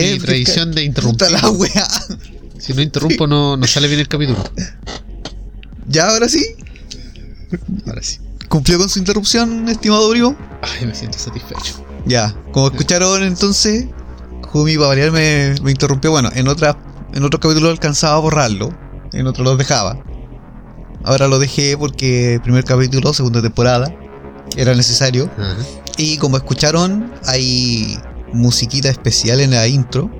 mi tradición de interrumpir. Puta la wea. Si no interrumpo, no, no sale bien el capítulo. Ya ahora sí. Ahora sí. ¿Cumplió con su interrupción, estimado primo? Ay, me siento satisfecho. Ya, como escucharon entonces, Jumi para variar me, me interrumpió. Bueno, en otra, en otro capítulo alcanzaba a borrarlo, en otro lo dejaba. Ahora lo dejé porque primer capítulo, segunda temporada, era necesario. Y como escucharon, hay musiquita especial en la intro.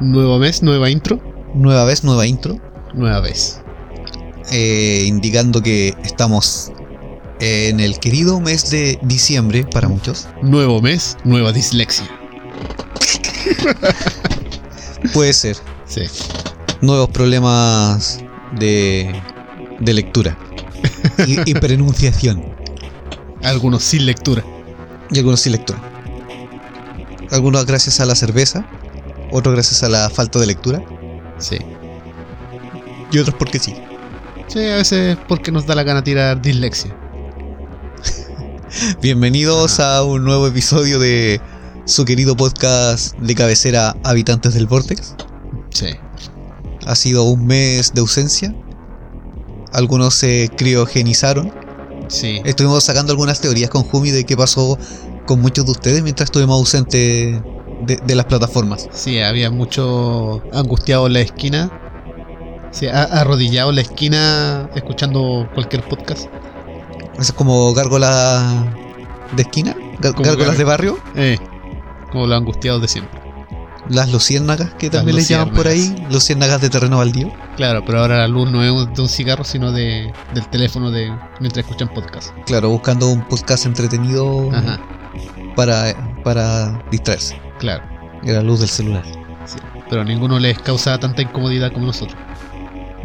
Nuevo mes, nueva intro. Nueva vez, nueva intro. Nueva vez. eh, indicando que estamos en el querido mes de diciembre para muchos. Nuevo mes, nueva dislexia. Puede ser. Sí. Nuevos problemas de, de lectura y, y pronunciación. Algunos sin lectura. Y algunos sin lectura. Algunos gracias a la cerveza, otros gracias a la falta de lectura Sí. y otros porque sí. Sí, a veces porque nos da la gana tirar dislexia. Bienvenidos a un nuevo episodio de su querido podcast de cabecera Habitantes del Vortex. Sí. Ha sido un mes de ausencia. Algunos se criogenizaron. Sí. Estuvimos sacando algunas teorías con Jumi de qué pasó con muchos de ustedes mientras estuvimos ausentes de, de las plataformas. Sí, había mucho angustiado en la esquina. Sí, arrodillado en la esquina escuchando cualquier podcast. Eso es como gárgolas de esquina, Como gárgolas gár- de barrio, Eh, como los angustiados de siempre. las luciérnagas que también les llaman por ahí, luciérnagas de terreno baldío. Claro, pero ahora la luz no es de un cigarro, sino de, del teléfono de mientras escuchan podcast. Claro, buscando un podcast entretenido Ajá, para, para distraerse. claro. Y la luz del celular. sí. Pero a ninguno les causa tanta incomodidad como nosotros.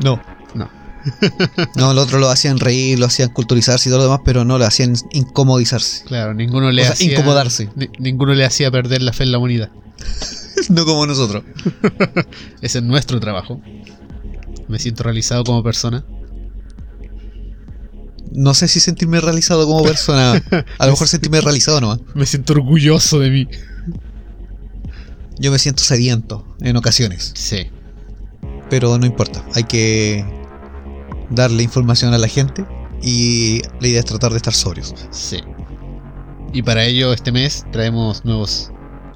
No. No. No, el otro lo hacían reír, lo hacían culturizarse y todo lo demás, pero no, lo hacían incomodizarse. Claro, ninguno le O sea, hacía. incomodarse. ni- ninguno le hacía perder la fe en la humanidad. no como nosotros. Ese es nuestro trabajo. Me siento realizado como persona. No sé si sentirme realizado como persona. A lo mejor sentirme realizado nomás. Me siento orgulloso de mí. Yo me siento sediento en ocasiones. Sí, Pero no importa. Hay que darle información a la gente. Y la idea es tratar de estar sobrios. sí. Y para ello, este mes traemos nuevos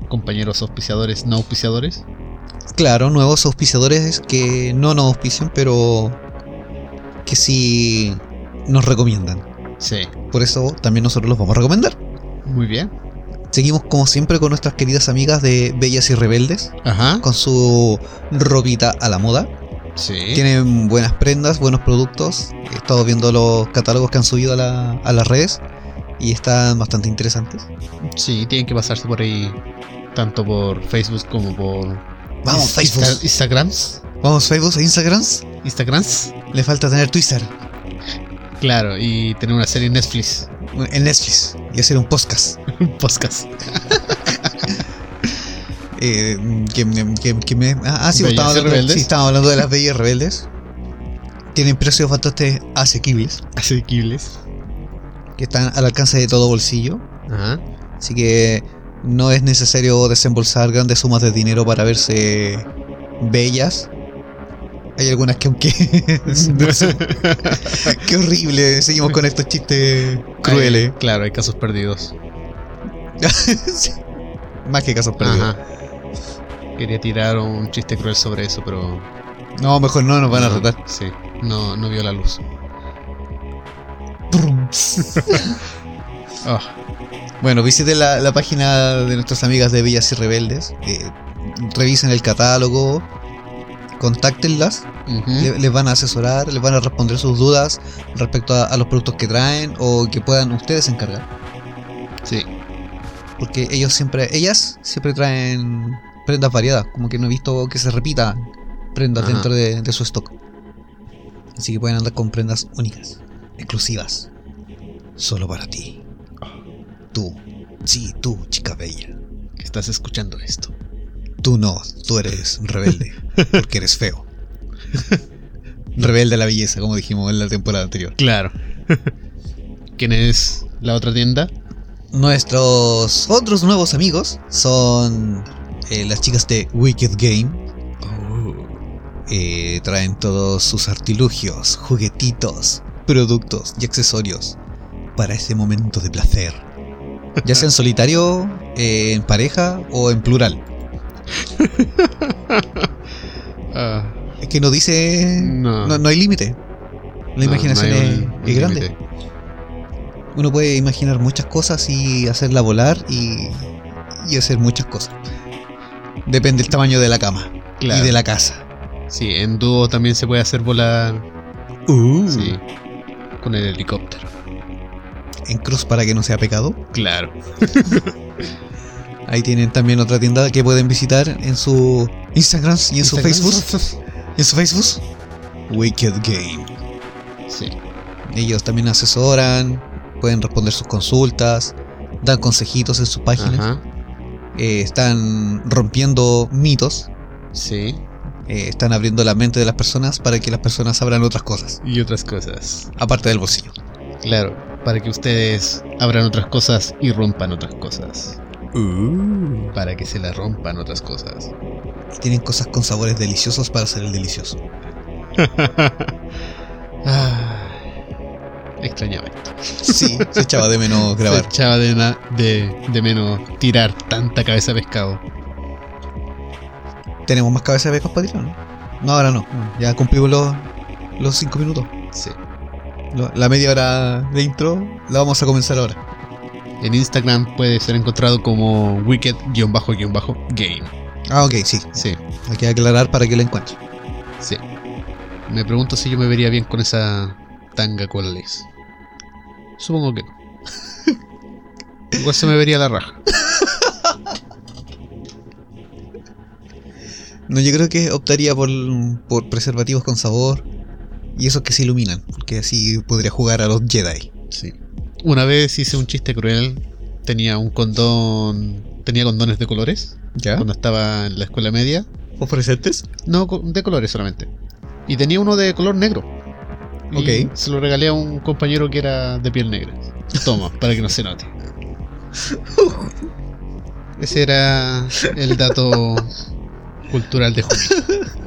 compañeros auspiciadores, no auspiciadores. Claro, nuevos auspiciadores que no nos auspician, pero que sí nos recomiendan. Sí, Por eso también nosotros los vamos a recomendar. muy bien. Seguimos como siempre con nuestras queridas amigas de Bellas y Rebeldes, Ajá. con su ropita a la moda. Sí. Tienen buenas prendas, buenos productos. He estado viendo los catálogos que han subido a, la- a las redes y están bastante interesantes. Sí, tienen que pasarse por ahí, tanto por Facebook como por. Vamos, Insta- Facebook. Instagrams. Vamos, Facebook e Instagram. Instagrams. Le falta tener Twitter Claro, y tener una serie en Netflix. en Netflix y hacer un podcast. Un podcast. Eh, que, que- que me, ah, ah, sí, y hablando, sí, estábamos hablando de las Bellas Rebeldes. Tienen precios bastante asequibles, Asequibles. que están al alcance de todo bolsillo. Ajá. Así que no es necesario desembolsar grandes sumas de dinero para verse bellas. Hay algunas que aunque... Qué horrible, seguimos con estos chistes crueles. Hay- claro, hay casos perdidos. Sí. Más que casos perdidos. Ajá. Quería tirar un chiste cruel sobre eso, pero. No, mejor no, nos van a retar. Sí, no, no vio la luz. Ah, Bueno, visiten la, la página de nuestras amigas de Bellas y Rebeldes. eh, revisen el catálogo. Contáctenlas. le- les van a asesorar, les van a responder sus dudas respecto a, a los productos que traen o que puedan ustedes encargar. Sí, Porque ellos siempre, ellas siempre traen prendas variadas. Como que no he visto que se repitan prendas Ajá. dentro de, de su stock. Así que pueden andar con prendas únicas, exclusivas. Solo para ti. Tú, sí, tú, chica bella. que estás escuchando esto. Tú no, tú eres rebelde, porque eres feo. Rebelde a la belleza, como dijimos en la temporada anterior. Claro. ¿Quién es la otra tienda? Nuestros otros nuevos amigos son eh, las chicas de Wicked Game. Eh, traen todos sus artilugios, juguetitos, productos y accesorios para ese momento de placer. Ya sea en solitario, eh, en pareja o en plural. Ah, Es que no dice. No. No, no hay límite. La imaginación no hay es, un- es un grande. Uno puede imaginar muchas cosas y hacerla volar y, y hacer muchas cosas. Depende del tamaño de la cama Claro. y de la casa. Sí, en dúo también se puede hacer volar. Uh. Sí. Con el helicóptero. En cruz para que no sea pecado. Claro. Ahí tienen también otra tienda que pueden visitar en su Instagram y en su Facebook. En su Facebook. Wicked Game. Sí. Ellos también asesoran, pueden responder sus consultas, dan consejitos en su página. Ajá. eh, están rompiendo mitos, Sí. eh, están abriendo la mente de las personas para que las personas abran otras cosas, Y otras cosas. aparte del bolsillo. Claro. Para que ustedes abran otras cosas y rompan otras cosas. Para que se la rompan otras cosas. Tienen cosas con sabores deliciosos para hacer el delicioso. Ah, extrañaba esto. Sí, se echaba de menos Se grabar. echaba de, de, de menos tirar tanta cabeza de pescado. ¿Tenemos más cabeza de becos para tirar, no? No, ahora no. Ya cumplimos los, los cinco minutos. Sí. La media hora de intro la vamos a comenzar ahora. En Instagram puede ser encontrado como wicked-game. Ah, ok, sí. Sí, Hay que aclarar para que la encuentre. sí. Me pregunto si yo me vería bien con esa tanga con lace. Supongo que no. Igual se me vería la raja. No, yo creo que optaría por, por preservativos con sabor y esos que se iluminan, porque así podría jugar a los Jedi. Sí. Una vez hice un chiste cruel. Tenía un condón. Tenía condones de colores. ¿Ya? Cuando estaba en la escuela media. ¿Ofrecentes? No, de colores solamente. Y tenía uno de color negro. Y Ok. Se lo regalé a un compañero que era de piel negra. Toma, para que no se note. Ese era el dato cultural de Juni.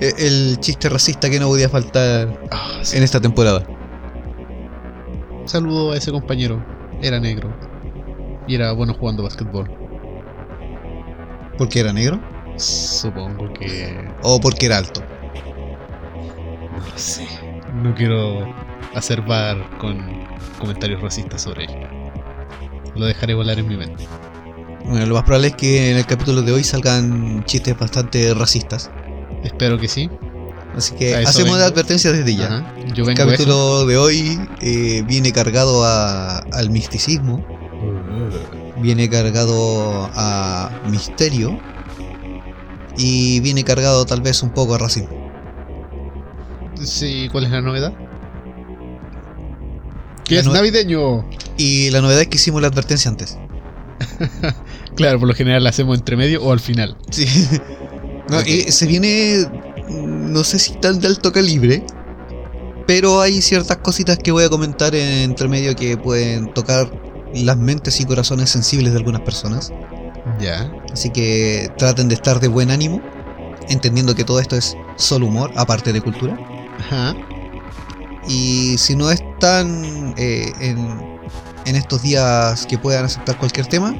E- El chiste racista que no podía faltar Ah, sí. en esta temporada. Saludo a ese compañero. Era negro. Y era bueno jugando básquetbol. ¿Porque era negro? Supongo que. ¿O porque era alto? No lo sé. No quiero hacer bar con comentarios racistas sobre él. Lo dejaré volar en mi mente. Bueno, lo más probable es que en el capítulo de hoy salgan chistes bastante racistas. Espero que sí. Así que hacemos la vengo. advertencia desde ya. Ajá. Yo El eso. capítulo de hoy eh, viene cargado a- al misticismo, viene cargado a misterio y viene cargado tal vez un poco a racismo. Sí, ¿cuál es la novedad? Que La es navideño. Y la novedad es que hicimos la advertencia antes. Claro, por lo general la hacemos entre medio o al final. Sí. No, Ok. y se viene, no sé si tan de alto calibre, pero hay ciertas cositas que voy a comentar en entre medio que pueden tocar las mentes y corazones sensibles de algunas personas. Ya. Así que traten de estar de buen ánimo, entendiendo que todo esto es solo humor, aparte de cultura. Ajá. Y si no están eh, en, en estos días que puedan aceptar cualquier tema,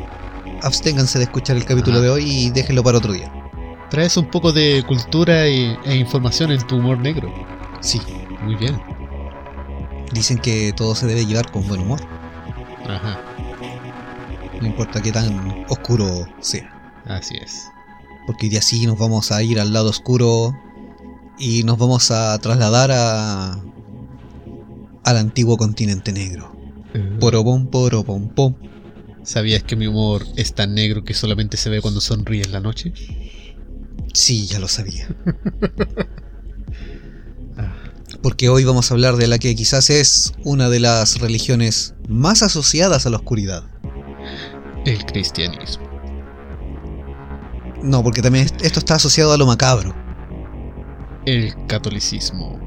absténganse de escuchar el capítulo Ajá. de hoy y déjenlo para otro día. Traes un poco de cultura y- e información en tu humor negro. Sí, Muy bien. dicen que todo se debe llevar con buen humor, Ajá. no importa qué tan oscuro sea. Así es. Porque hoy día sí nos vamos a ir al lado oscuro y nos vamos a trasladar a al antiguo continente negro. Porobom, porobom, pom. ¿Sabías que mi humor es tan negro que solamente se ve cuando sonríe en la noche? Sí, ya lo sabía. Porque hoy vamos a hablar de la que quizás es una de las religiones más asociadas a la oscuridad. El cristianismo. No, porque también est- esto está asociado a lo macabro. El catolicismo.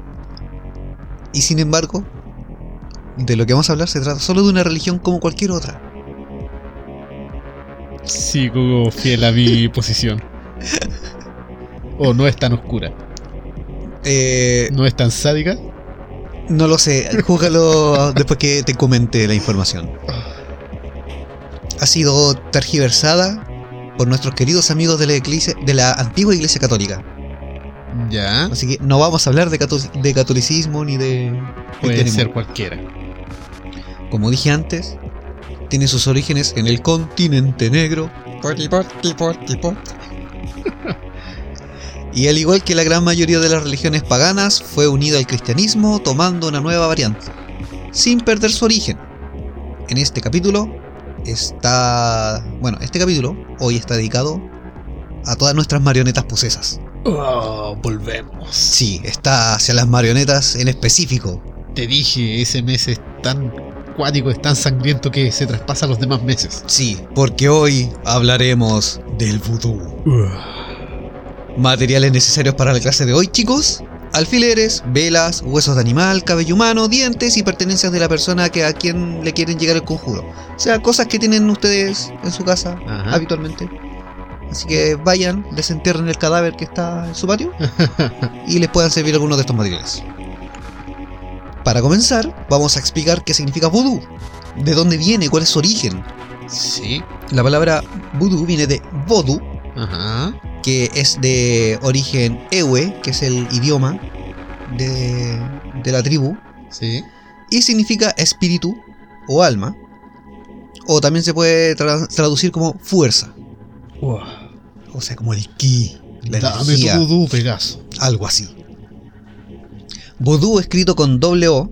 Y sin embargo, de lo que vamos a hablar se trata solo de una religión como cualquier otra. Sigo fiel a mi posición. O no es tan oscura. Eh, No es tan sádica. no lo sé, júgalo después que te comente la información. Ha sido tergiversada por nuestros queridos amigos de la iglesia, de la antigua iglesia católica. Ya. Así que no vamos a hablar de, catol- de catolicismo ni de Puede ser cualquiera. Como dije antes, tiene sus orígenes en el continente negro. Y al igual que la gran mayoría de las religiones paganas, fue unido al cristianismo tomando una nueva variante, sin perder su origen. En este capítulo está... Bueno, este capítulo hoy está dedicado a todas nuestras marionetas posesas. Oh, volvemos. Sí, está hacia las marionetas en específico. Te dije, ese mes es tan cuático, es tan sangriento que se traspasa a los demás meses. Sí, porque hoy hablaremos del vudú. Materiales necesarios para la clase de hoy, chicos. Alfileres, velas, huesos de animal, cabello humano, dientes y pertenencias de la persona que a quien le quieren llegar el conjuro. O sea, cosas que tienen ustedes en su casa Ajá. habitualmente. Así que vayan, desentierren el cadáver que está en su patio y les puedan servir algunos de estos materiales. Para comenzar, vamos a explicar qué significa vudú, de dónde viene, cuál es su origen. Sí. La palabra vudú viene de vodú, Ajá. Que es de origen ewe, que es el idioma de, de la tribu, Sí. y significa espíritu o alma, o también se puede tra- traducir como fuerza, o sea, como el ki, la Dame energía, tu vudú, Pegaso. algo así. Vodú escrito con doble O,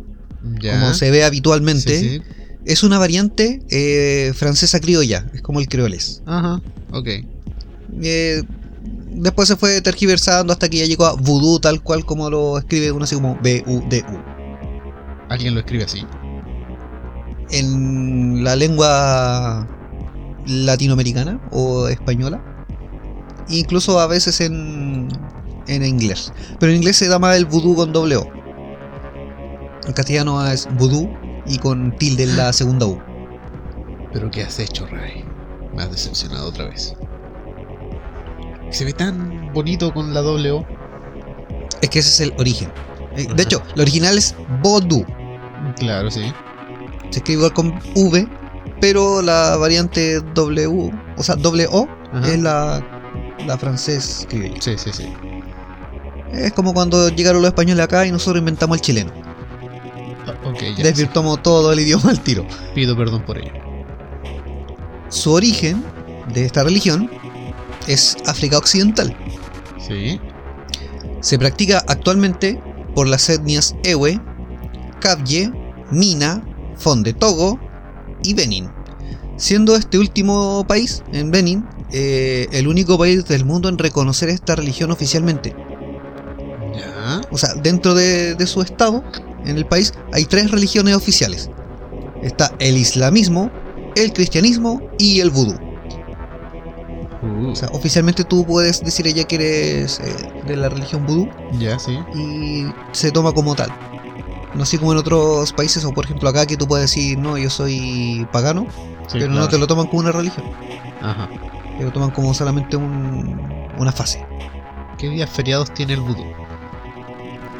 Ya. como se ve habitualmente, Sí, sí. es una variante eh, francesa criolla, es como el creoles. Ajá. Ok. Eh, después se fue tergiversando hasta que ya llegó a vudú tal cual como lo escribe uno así como B-U-D-U. Alguien lo escribe así. En la lengua latinoamericana o española, incluso a veces en, en inglés. Pero en inglés se llama el vudú con doble O. En castellano es vudú y con tilde en la segunda U. Pero ¿qué has hecho, Ray? Me has decepcionado otra vez. Se ve tan bonito con la doble O. Es que ese es el origen. Eh. De hecho, lo original es vodú. Claro, sí. Se escribe igual con V, pero la variante W, o sea, doble O, Ajá. es la, la francés criolla. Sí, sí, sí. Es como cuando llegaron los españoles acá y nosotros inventamos el chileno. Ah, ok, ya. Desvirtuamos todo el idioma al tiro. sí. Pido perdón por ello. Su origen de esta religión es África Occidental. Sí. Se practica actualmente por las etnias Ewe, Kabye, Mina, Fonde Togo y Benin. Siendo este último país, en Benin, eh, el único país del mundo en reconocer esta religión oficialmente. Ya. O sea, dentro de, de su estado, en el país, hay tres religiones oficiales. Está el islamismo, el cristianismo y el vudú. O sea, oficialmente tú puedes decir ya que eres eh, de la religión vudú ya, sí. y se toma como tal. No así como en otros países, o por ejemplo acá que tú puedes decir, no, yo soy pagano, Sí, pero no te lo toman como una religión, Ajá. te lo toman como solamente un- una fase. ¿Qué días feriados tiene el vudú?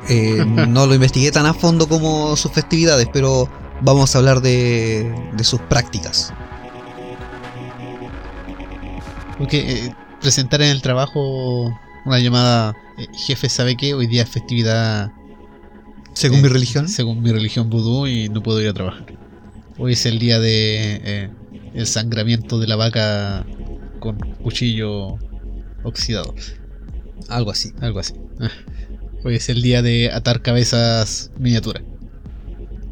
Eh, no lo investigué tan a fondo como sus festividades, pero vamos a hablar de, de sus prácticas. Porque eh, presentar en el trabajo una llamada, eh, jefe, ¿sabe qué? Hoy día es festividad Según eh, mi religión, Según mi religión vudú y no puedo ir a trabajar. Hoy es el día de eh, el sangramiento de la vaca con cuchillo oxidado, algo así. algo así. Ah. Hoy es el día de atar cabezas miniatura.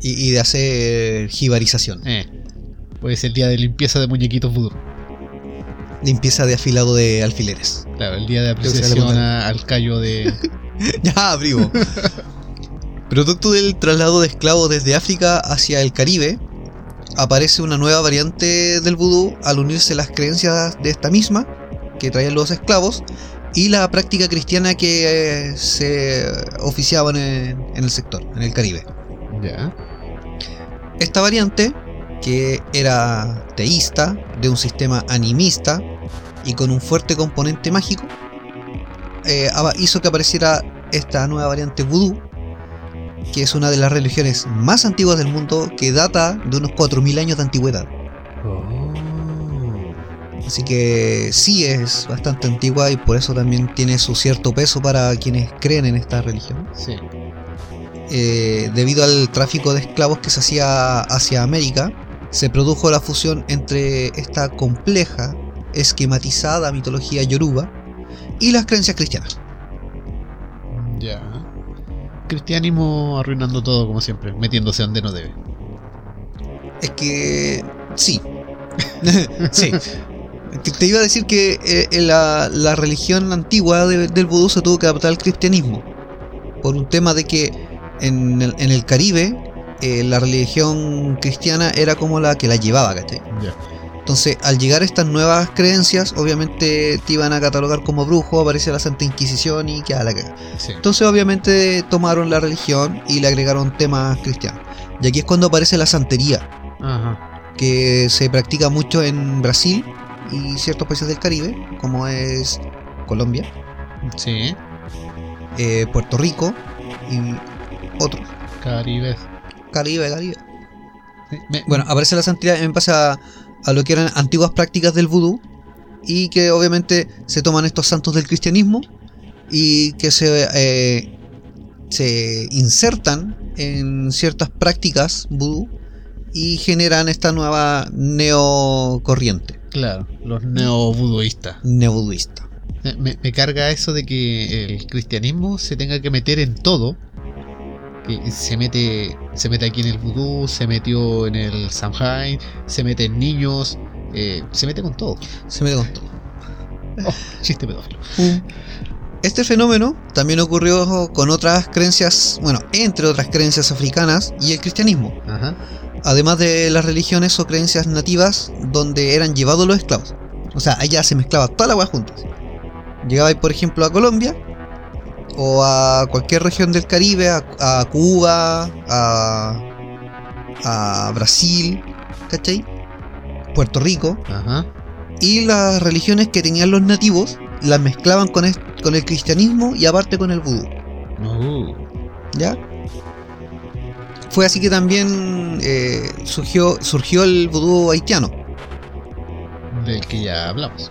Y, y de hacer jibarización, Eh. Hoy es el día de limpieza de muñequitos vudú. Limpieza de afilado de alfileres. Claro, el día de apreciación al callo de... ya, primo. Producto del traslado de esclavos desde África hacia el Caribe, aparece una nueva variante del vudú al unirse las creencias de esta misma, que traían los esclavos y la práctica cristiana que eh, se oficiaba en en el sector, en el Caribe. Ya. Esta variante, que era teísta, de un sistema animista y con un fuerte componente mágico, eh, hizo que apareciera esta nueva variante vudú, que es una de las religiones más antiguas del mundo, que data de unos 4.000 años de antigüedad. Oh. Así que sí es bastante antigua y por eso también tiene su cierto peso para quienes creen en esta religión. Sí. Eh, debido al tráfico de esclavos que se hacía hacia América, se produjo la fusión entre esta compleja, esquematizada mitología yoruba y las creencias cristianas. Ya. Cristianismo arruinando todo como siempre, metiéndose donde no debe. Es que sí. sí. Te- iba a decir que eh, la, la religión antigua de- del vudú se tuvo que adaptar al cristianismo. Por un tema de que en el, en el Caribe eh, la religión cristiana era como la que la llevaba, ¿cachai? Ya. Entonces, al llegar estas nuevas creencias, obviamente te iban a catalogar como brujo, aparecía la Santa Inquisición y que a la cagada. Sí. Entonces, obviamente, tomaron la religión y le agregaron temas cristianos. Y aquí es cuando aparece la santería, Ajá. que se practica mucho en Brasil y ciertos países del Caribe, como es Colombia, Sí. eh, Puerto Rico y otros. Caribe. Caribe, Caribe. Sí, me- Bueno, aparece la santería en base a, a lo que eran antiguas prácticas del vudú y que obviamente se toman estos santos del cristianismo y que se, eh, se insertan en ciertas prácticas vudú y generan esta nueva neocorriente, Claro, los neo-budoístas. neobuduista. Me, me- me carga eso de que el cristianismo se tenga que meter en todo. Se mete, se mete aquí en el vudú, se metió en el Samhain, se mete en niños, eh, se mete con todo. Se mete con todo. Oh, chiste pedófilo. Este fenómeno también ocurrió con otras creencias, bueno, entre otras creencias africanas y el cristianismo. Ajá. además de las religiones o creencias nativas donde eran llevados los esclavos. O sea, allá se mezclaba toda la hueá juntas. Llegabais, por ejemplo, a Colombia o a cualquier región del Caribe, a, a Cuba, a, a Brasil, ¿cachai? Puerto Rico, Ajá. y las religiones que tenían los nativos las mezclaban con, es- con el cristianismo y aparte con el vudú. Uh, ¿Ya? Fue así que también eh, surgió, surgió el vudú haitiano. del que ya hablamos.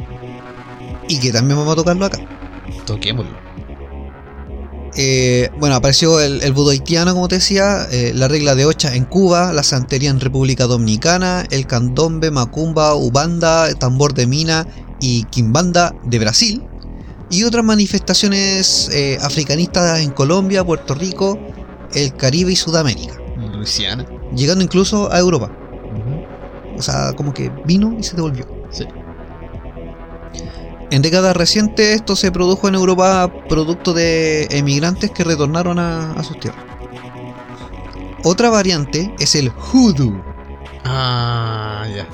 Y que también vamos a tocarlo acá. Toquémoslo. Eh, bueno, apareció el, el vudú haitiano, como te decía, eh, la regla de ocha en Cuba, la santería en República Dominicana, el candombe, macumba, ubanda, tambor de mina y quimbanda de Brasil. Y otras manifestaciones eh, africanistas en Colombia, Puerto Rico, el Caribe y Sudamérica. Luisiana. Llegando incluso a Europa. Ujú. O sea, como que vino y se devolvió. Sí. En décadas recientes esto se produjo en Europa producto de emigrantes que retornaron a, a sus tierras. Otra variante es el hoodoo. Ah, ya.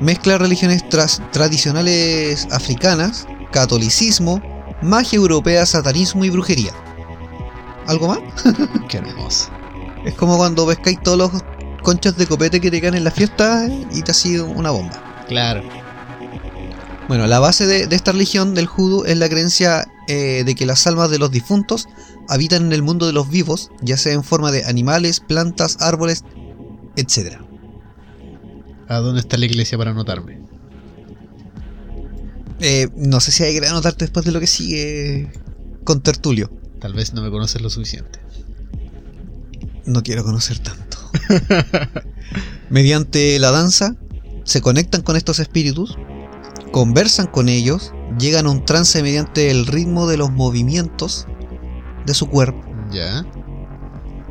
Mezcla religiones tradicionales africanas, catolicismo, magia europea, satanismo y brujería. ¿Algo más? Qué hermoso. Es como cuando pescáis todos los conchas de copete que te caen en la fiesta y te sido una bomba. Claro. Bueno, la base de, de esta religión del hoodoo es la creencia eh, de que las almas de los difuntos habitan en el mundo de los vivos, ya sea en forma de animales, plantas, árboles, etc. ¿A dónde está la iglesia para anotarme? Eh, no sé si hay que anotarte después de lo que sigue con Tertulio. Tal vez no me conoces lo suficiente. No quiero conocer tanto. Mediante la danza, se conectan con estos espíritus, conversan con ellos, llegan a un trance mediante el ritmo de los movimientos de su cuerpo. Ya.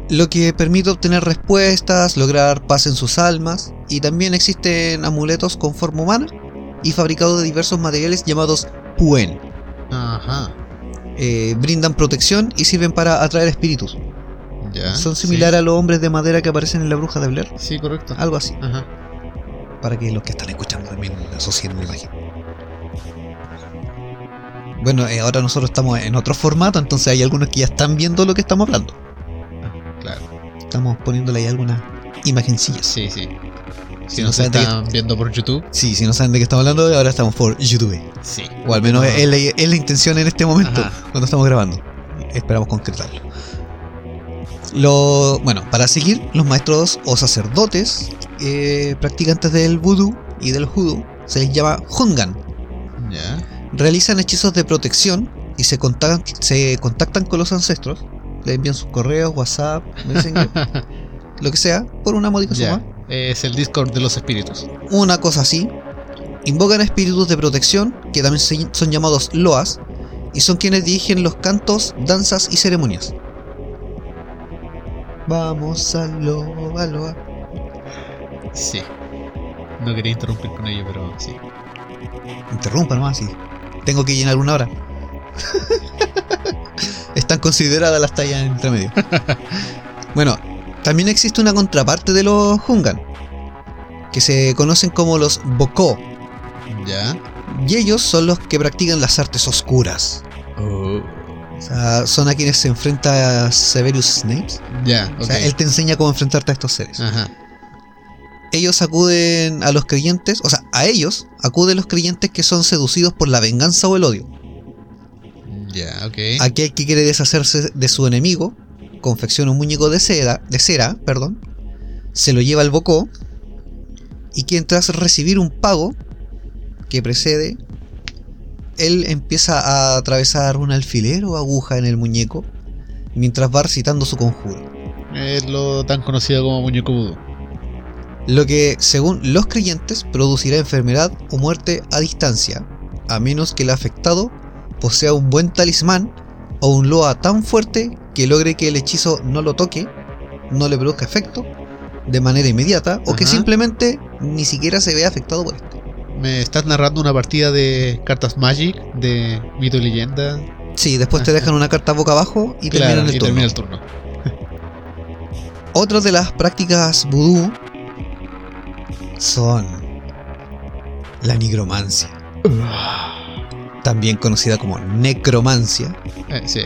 lo que permite obtener respuestas, lograr paz en sus almas, y también existen amuletos con forma humana y fabricados de diversos materiales llamados puen. Ajá. Eh, brindan protección y sirven para atraer espíritus. Ya. Son similares a los hombres de madera que aparecen en la bruja de Blair. Sí, sí correcto. Algo así, Ajá. para que los que están escuchando también asocien la imagen. Bueno, eh, ahora nosotros estamos en otro formato, entonces hay algunos que ya están viendo lo que estamos hablando. Claro. Estamos poniéndole ahí algunas imagencillas. Sí, sí. Si Si no saben están viendo por YouTube, Sí, si no saben de qué estamos hablando, ahora estamos por YouTube. sí. O al menos No. es, la, es la intención en este momento, Ajá. cuando estamos grabando. Esperamos concretarlo. Lo, bueno, para seguir, los maestros o sacerdotes eh, practicantes del vudú y del hoodoo se les llama Hungan. Ya. Realizan hechizos de protección y se contactan, se contactan con los ancestros. Le envían sus correos, WhatsApp, Messenger, lo que sea, por una módica suma. Es el Discord de los espíritus. una cosa así. Invocan espíritus de protección, que también son llamados loas, y son quienes dirigen los cantos, danzas y ceremonias. Vamos a loa, loa. Sí. No quería interrumpir con ello, pero sí. Interrumpa nomás, sí. Tengo que llenar una hora. Están consideradas las tallas entre medio. bueno, también existe una contraparte de los Hungan, que se conocen como los Boko, Ya. y ellos son los que practican las artes oscuras. Oh. O sea, son a quienes se enfrenta Severus Snape. Ya. O sea, él te enseña cómo enfrentarte a estos seres. Ajá. Ellos acuden a los creyentes, o sea, a ellos acuden los creyentes que son seducidos por la venganza o el odio. Ya, ok. Aquel que quiere deshacerse de su enemigo, confecciona un muñeco de cera, de cera, perdón, se lo lleva al bocó y quien tras recibir un pago que precede, él empieza a atravesar un alfiler o aguja en el muñeco mientras va recitando su conjuro. Es lo tan conocido como muñeco vudú. Lo que, según los creyentes, producirá enfermedad o muerte a distancia, a menos que el afectado posea un buen talismán o un loa tan fuerte que logre que el hechizo no lo toque, no le produzca efecto de manera inmediata o que simplemente ni siquiera se vea afectado por esto. Me estás narrando una partida de cartas Magic, de mito y leyenda. Sí, después te dejan una carta boca abajo y Claro, terminan el y turno. termina el turno. Otra de las prácticas vudú son la nigromancia, también conocida como necromancia, Eh, sí.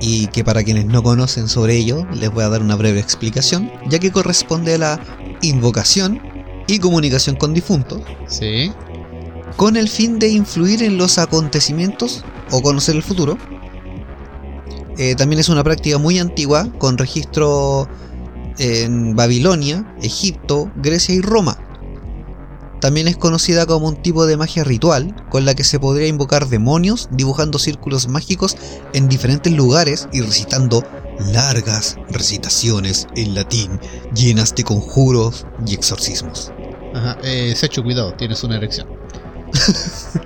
y que para quienes no conocen sobre ello les voy a dar una breve explicación, ya que corresponde a la invocación y comunicación con difuntos, Sí. con el fin de influir en los acontecimientos o conocer el futuro. Eh, también es una práctica muy antigua, con registro en Babilonia, Egipto, Grecia y Roma. También es conocida como un tipo de magia ritual, con la que se podría invocar demonios dibujando círculos mágicos en diferentes lugares y recitando largas recitaciones en latín llenas de conjuros y exorcismos. Ajá. Eh, Secho, cuidado, tienes una erección.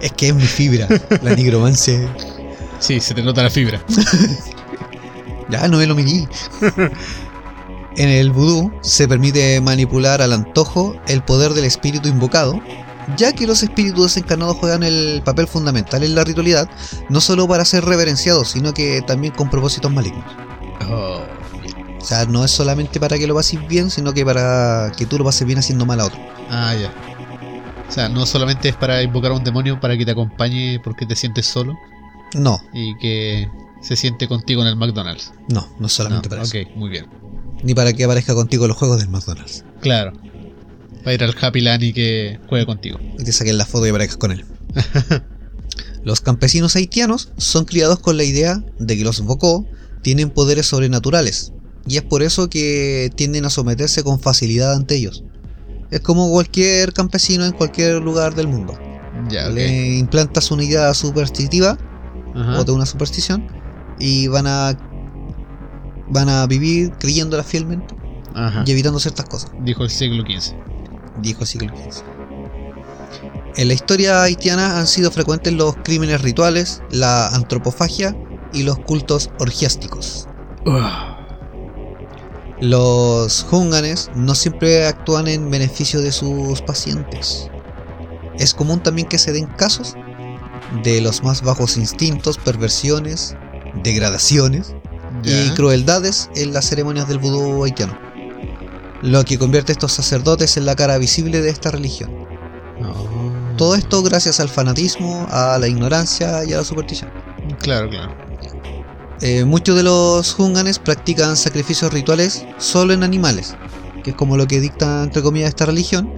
Es que es mi fibra, la nigromancia. Sí, se te nota la fibra. Ya, no me lo mirí. En el vudú se permite manipular al antojo el poder del espíritu invocado, ya que los espíritus desencarnados juegan el papel fundamental en la ritualidad, no solo para ser reverenciados, sino que también con propósitos malignos. Oh. O sea, no es solamente para que lo pases bien, sino que para que tú lo pases bien haciendo mal a otro. Ah, ya. O sea, no solamente es para invocar a un demonio para que te acompañe porque te sientes solo No, y que se siente contigo en el McDonald's. no, no solamente No, para ok, eso. muy bien. Ni para que aparezca contigo en los juegos del McDonald's. Claro. Para ir al Happy Land y que juegue contigo. y te saquen la foto y aparezcas con él. los campesinos haitianos son criados con la idea de que los Bocó tienen poderes sobrenaturales, y es por eso que tienden a someterse con facilidad ante ellos. Es como cualquier campesino en cualquier lugar del mundo. Ya. Le implantas una idea superstitiva Ajá. o de una superstición y van a van a vivir creyéndola fielmente Ajá. y evitando ciertas cosas. Dijo el siglo XV. dijo siglo XV. En la historia haitiana han sido frecuentes los crímenes rituales, la antropofagia y los cultos orgiásticos. Los hunganes no siempre actúan en beneficio de sus pacientes. Es común también que se den casos de los más bajos instintos, perversiones, degradaciones y crueldades en las ceremonias del vudú haitiano. Lo que convierte a estos sacerdotes en la cara visible de esta religión. Oh. Todo esto gracias al fanatismo, a la ignorancia y a la superstición. Claro, claro. Eh, muchos de los hunganes practican sacrificios rituales solo en animales, que es como lo que dicta entre comillas esta religión,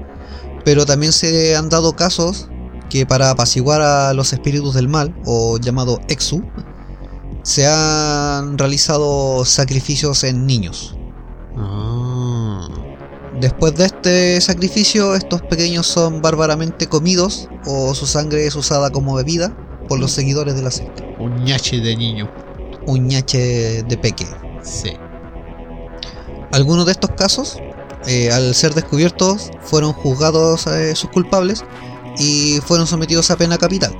pero también se han dado casos que para apaciguar a los espíritus del mal, o llamado Exu, se han realizado sacrificios en niños. Ah. Después de este sacrificio, estos pequeños son bárbaramente comidos o su sangre es usada como bebida por los seguidores de la secta. Un ñache de niño. Un ñache de peque. Sí. Algunos de estos casos, eh, al ser descubiertos, fueron juzgados eh, sus culpables y fueron sometidos a pena capital.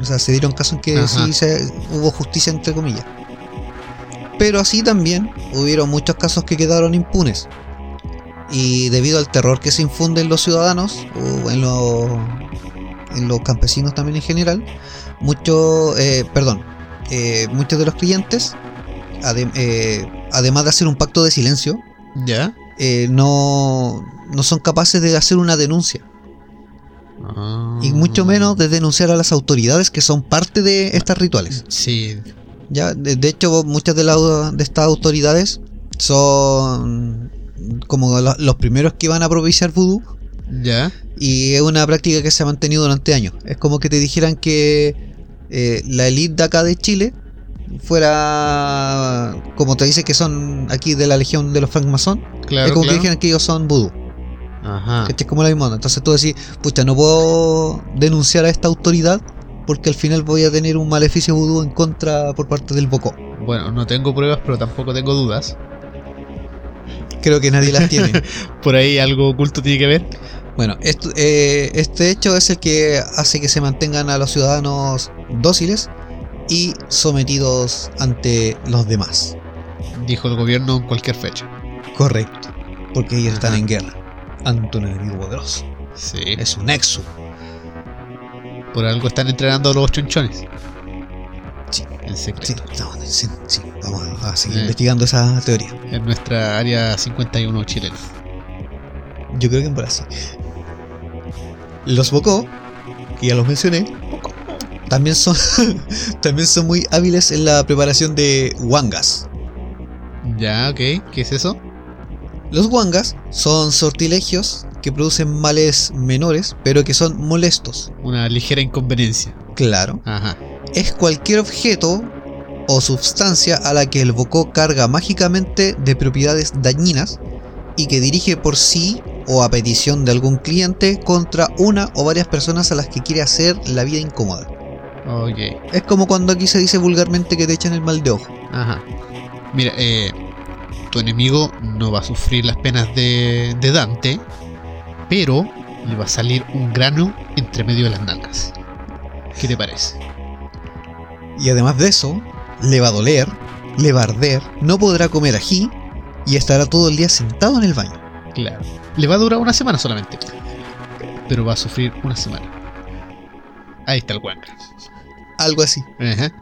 O sea, se dieron casos en que Ajá. sí se, hubo justicia entre comillas. Pero así también hubieron muchos casos que quedaron impunes. Y debido al terror que se infunde en los ciudadanos, o en los, en los campesinos también en general, muchos, eh, perdón, eh, muchos de los clientes, adem- eh, además de hacer un pacto de silencio, ¿Ya? eh, no, no son capaces de hacer una denuncia. Ah. Y mucho menos de denunciar a las autoridades que son parte de estos rituales. Sí. Ya, de, de hecho, muchas de, la- de estas autoridades son como lo- los primeros que van a propiciar vudú ¿Ya? y es una práctica que se ha mantenido durante años. Es como que te dijeran que eh, la elite de acá de Chile fuera, como te dice que son aquí de la legión de los francmasón, Claro, es como que dijeran que ellos son vudú. Ajá. ¿Cachai? Como la misma onda. Entonces tú decís, pucha, no puedo denunciar a esta autoridad porque al final voy a tener un maleficio vudú en contra por parte del Bocó. Bueno, no tengo pruebas, pero tampoco tengo dudas. Creo que nadie las tiene. Por ahí algo oculto tiene que ver. bueno, esto, eh, este hecho es el que hace que se mantengan a los ciudadanos dóciles y sometidos ante los demás. Dijo el gobierno en cualquier fecha. Correcto. Porque ellos están en guerra ante un enemigo poderoso. Sí. Es un exo. Por algo están entrenando a los chonchones. Sí. En secreto. Sí, no, sí, sí, vamos a, a seguir Eh. investigando esa teoría. En nuestra área 51 chilena. Yo creo que en Brasil. Los Bocó, que ya los mencioné, también son, también son muy hábiles en la preparación de wangas. Ya, ok. ¿Qué es eso? Los wangas son sortilegios que producen males menores, pero que son molestos. Una ligera inconveniencia. Claro, Ajá. es cualquier objeto o sustancia a la que el Bocó carga mágicamente de propiedades dañinas y que dirige por sí o a petición de algún cliente contra una o varias personas a las que quiere hacer la vida incómoda. Ok. Es como cuando aquí se dice vulgarmente que te echan el mal de ojo. Ajá. Mira, eh, tu enemigo no va a sufrir las penas de, de Dante, pero le va a salir un grano entre medio de las nalgas. ¿Qué te parece? Y además de eso, le va a doler, le va a arder, no podrá comer ají y estará todo el día sentado en el baño. Claro. Le va a durar una semana solamente, pero va a sufrir una semana. Ahí está el guanga. Algo así. Ajá.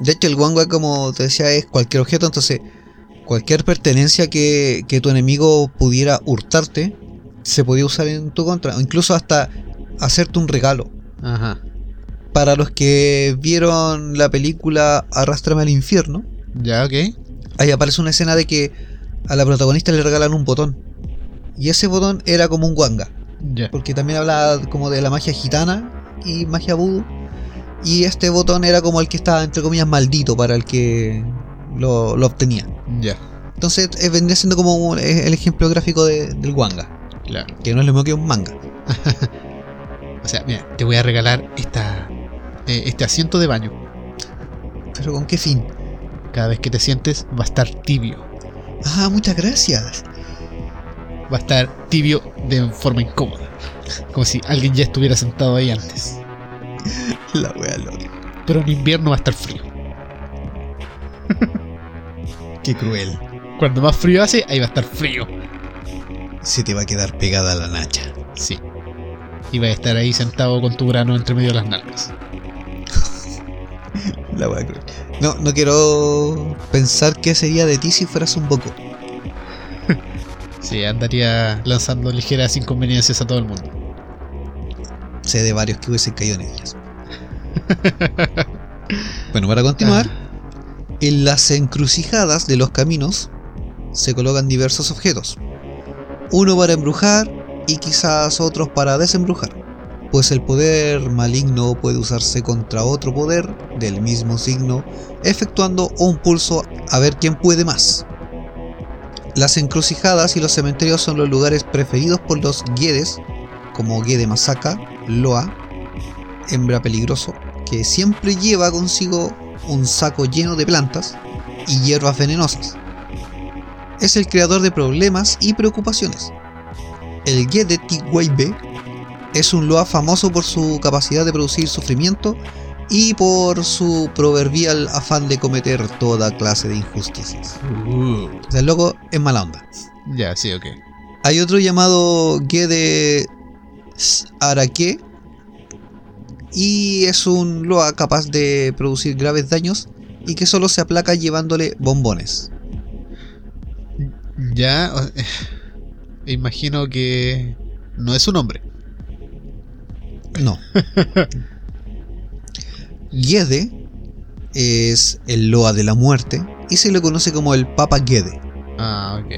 De hecho, el wangwa, como te decía, es cualquier objeto, entonces cualquier pertenencia que, que tu enemigo pudiera hurtarte, se podía usar en tu contra, o incluso hasta hacerte un regalo. Ajá. Para los que vieron la película Arrástrame al infierno, Ya, ok. ahí aparece una escena de que a la protagonista le regalan un botón. Y ese botón era como un wanga, Ya. porque también hablaba como de la magia gitana y magia voodoo. Y este botón era como el que estaba, entre comillas, maldito para el que lo, lo obtenía. Ya. Entonces eh, vendría siendo como eh, el ejemplo gráfico de- del wanga, Claro. que no es lo mismo que un manga. O sea, mira, te voy a regalar esta, eh, este asiento de baño. Pero ¿con qué fin? Cada vez que te sientes va a estar tibio. Ah, muchas gracias. Va a estar tibio de forma incómoda. Como si alguien ya estuviera sentado ahí antes. La wea loca. Pero en invierno va a estar frío. Qué cruel. Cuando más frío hace, ahí va a estar frío. Se te va a quedar pegada la nacha. Sí. Y va a estar ahí sentado con tu grano entre medio de las nalgas. La wea cruel. No, no quiero pensar qué sería de ti si fueras un boco. Sí, andaría lanzando ligeras inconveniencias a todo el mundo. sé de varios que hubiesen caído en ellas. bueno, para continuar, en las encrucijadas de los caminos se colocan diversos objetos. Uno para embrujar y quizás otros para desembrujar, pues el poder maligno puede usarse contra otro poder del mismo signo, efectuando un pulso a ver quién puede más. Las encrucijadas y los cementerios son los lugares preferidos por los guedes, como Guede Masaka, Loa, hembra peligroso, que siempre lleva consigo un saco lleno de plantas y hierbas venenosas. Es el creador de problemas y preocupaciones. El Guede Tigweibe es un Loa famoso por su capacidad de producir sufrimiento y por su proverbial afán de cometer toda clase de injusticias. Uh, O sea, el loco es mala onda. ya, sí, ok. Hay otro llamado Gede Arake y es un Loa capaz de producir graves daños y que solo se aplaca llevándole bombones. Ya, imagino que no es un hombre. No. Gede es el Loa de la muerte y se le conoce como el Papa Gede. Ah, ok.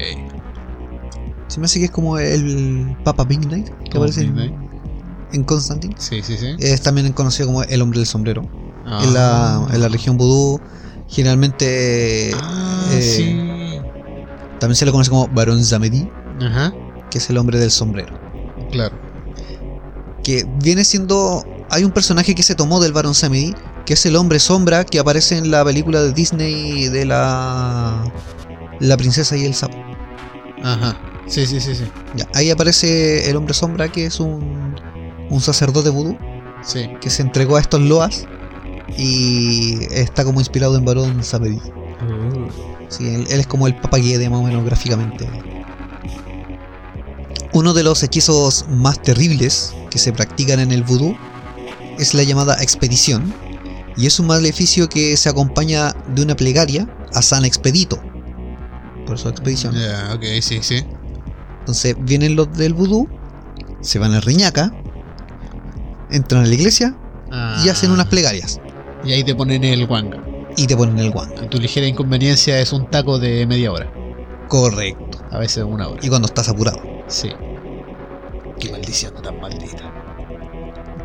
Se me hace que es como el Papa Midnight que aparece en. En Constantine. Sí, sí, sí. Es también conocido como el hombre del sombrero. Ah. En, la, en la región vudú, generalmente Ah, eh, sí. también se le conoce como Barón Zamedi, Ajá, que es el hombre del sombrero. claro. Que viene siendo. Hay un personaje que se tomó del Barón Zamedi, que es el hombre sombra que aparece en la película de Disney de la. La princesa y el sapo. Ajá. Sí, sí, sí, sí. Ya, ahí aparece el hombre sombra, que es un, un sacerdote vudú Sí. que se entregó a estos loas y está como inspirado en Barón Zamedi. Sí, él, él es como el Papagede más o menos gráficamente. Uno de los hechizos más terribles que se practican en el vudú es la llamada expedición, y es un maleficio que se acompaña de una plegaria a San Expedito. Por eso expedición. Ya, ok, sí, sí. Entonces vienen los del vudú, se van a Riñaca, entran a la iglesia y hacen Ah, unas plegarias. Y ahí te ponen el wanga. Y te ponen el guante. Tu ligera inconveniencia es un taco de media hora. Correcto. A veces una hora. Y cuando estás apurado. Sí. Qué maldición tan maldita.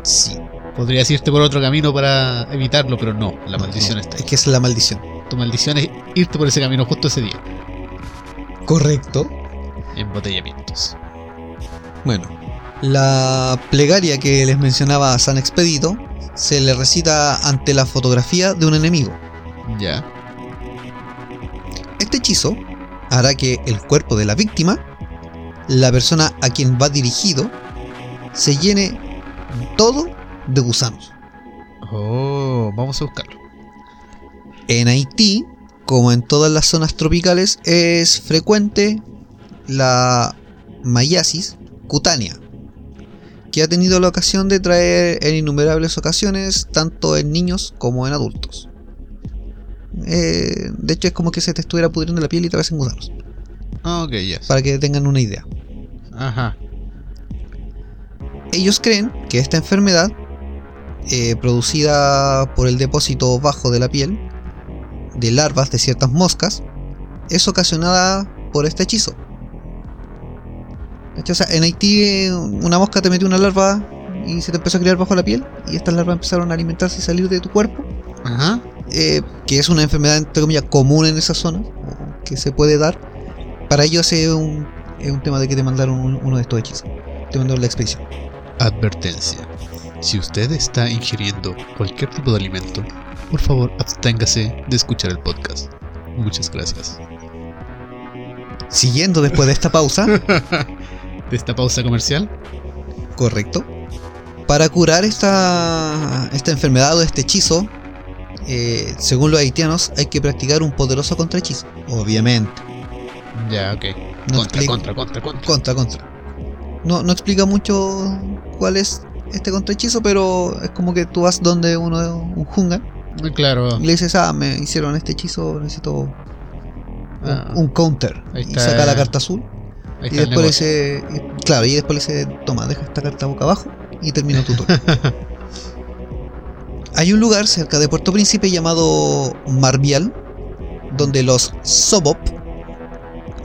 Sí. Podrías irte por otro camino para evitarlo, pero no. La maldición No, está Es ahí. que esa es la maldición. Tu maldición es irte por ese camino justo ese día. Correcto. Embotellamientos. Bueno, la plegaria que les mencionaba a San Expedito se le recita ante la fotografía de un enemigo. Ya. Este hechizo hará que el cuerpo de la víctima, la persona a quien va dirigido, se llene todo de gusanos. Oh, vamos a buscarlo. En Haití, como en todas las zonas tropicales, es frecuente la mayasis cutánea, que ha tenido la ocasión de traer en innumerables ocasiones, tanto en niños como en adultos. Eh, de hecho, es como que se te estuviera pudriendo la piel y te en gusanos, Ah, ok, yes. para que tengan una idea. Ajá. Ellos creen que esta enfermedad, eh, producida por el depósito bajo de la piel de larvas de ciertas moscas, es ocasionada por este hechizo. O sea, en Haití eh, una mosca te metió una larva y se te empezó a criar bajo la piel y estas larvas empezaron a alimentarse y salir de tu cuerpo, Ajá. eh, que es una enfermedad entre comillas común en esa zona, que se puede dar. Para ellos es un, es un tema de que te mandaron un- uno de estos hechizos, te mandaron la expedición. Advertencia. Si usted está ingiriendo cualquier tipo de alimento, por favor absténgase de escuchar el podcast. Muchas gracias. Siguiendo después de esta pausa, De esta pausa comercial. correcto, para curar esta, esta enfermedad o este hechizo, eh, según los haitianos, hay que practicar un poderoso contrahechizo. Obviamente. Ya, ok. No contra, explica- contra, contra, contra. Contra, contra. No, no explica mucho cuál es este contrahechizo, pero es como que tú vas donde uno, un junga, Claro. y le dices, ah, me hicieron este hechizo, necesito un, Ah, un counter. Ahí Y está. saca la carta azul. Ahí Y después le y- claro, y después le dice, toma, deja esta carta boca abajo y termina tu turno. Hay un lugar cerca de Puerto Príncipe llamado Marbial, donde los Sobop,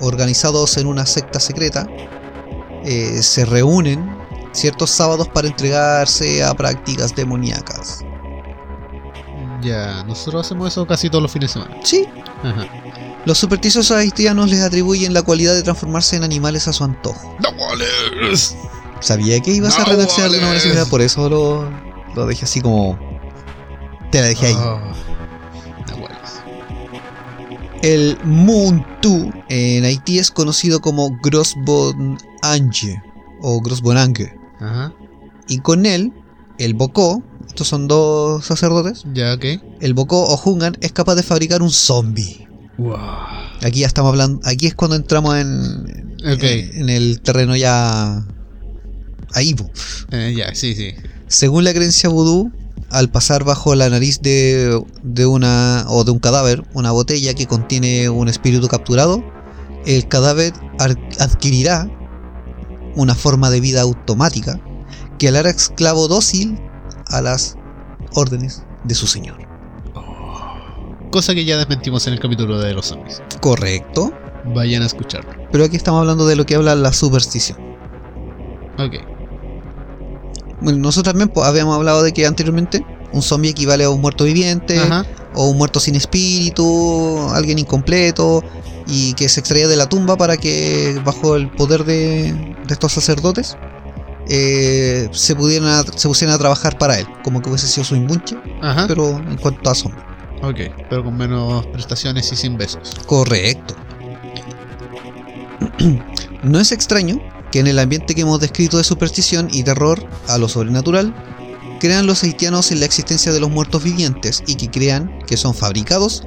organizados en una secta secreta, eh, se reúnen ciertos sábados para entregarse a prácticas demoníacas. Ya, nosotros hacemos eso casi todos los fines de semana. Sí, Ajá. Los supersticiosos haitianos les atribuyen la cualidad de transformarse en animales a su antojo. Sabía que ibas a No, redaccionar de una manera similar, por eso lo, lo dejé así como. Te la dejé ahí. Oh, Nahuales. El Muntu en Haití es conocido como Grosbonange o Grosbonange. Ajá. Y con él, el Bocó, estos son dos sacerdotes, Ya, ok. el Bocó o Jungan es capaz de fabricar un zombie. Wow. Aquí ya estamos hablando, aquí es cuando entramos en, en, en el terreno ya ahí. Eh, ya, sí, sí. Según la creencia vudú, al pasar bajo la nariz de, de una o de un cadáver, una botella que contiene un espíritu capturado, el cadáver adquirirá una forma de vida automática que hará esclavo dócil a las órdenes de su señor. Cosa que ya desmentimos en el capítulo de los zombies. Correcto. Vayan a escucharlo. Pero aquí estamos hablando de lo que habla la superstición. Ok. Bueno, nosotros también pues, habíamos hablado de que anteriormente un zombie equivale a un muerto viviente, Ajá. o un muerto sin espíritu, alguien incompleto, y que se extraía de la tumba para que bajo el poder de, de estos sacerdotes eh, se pudieran se pusieran a trabajar para él, como que hubiese sido su imbunche, Ajá. pero en cuanto a zombie. Ok. Pero con menos prestaciones y sin besos. Correcto. No es extraño que en el ambiente que hemos descrito de superstición y terror a lo sobrenatural, crean los haitianos en la existencia de los muertos vivientes y que crean que son fabricados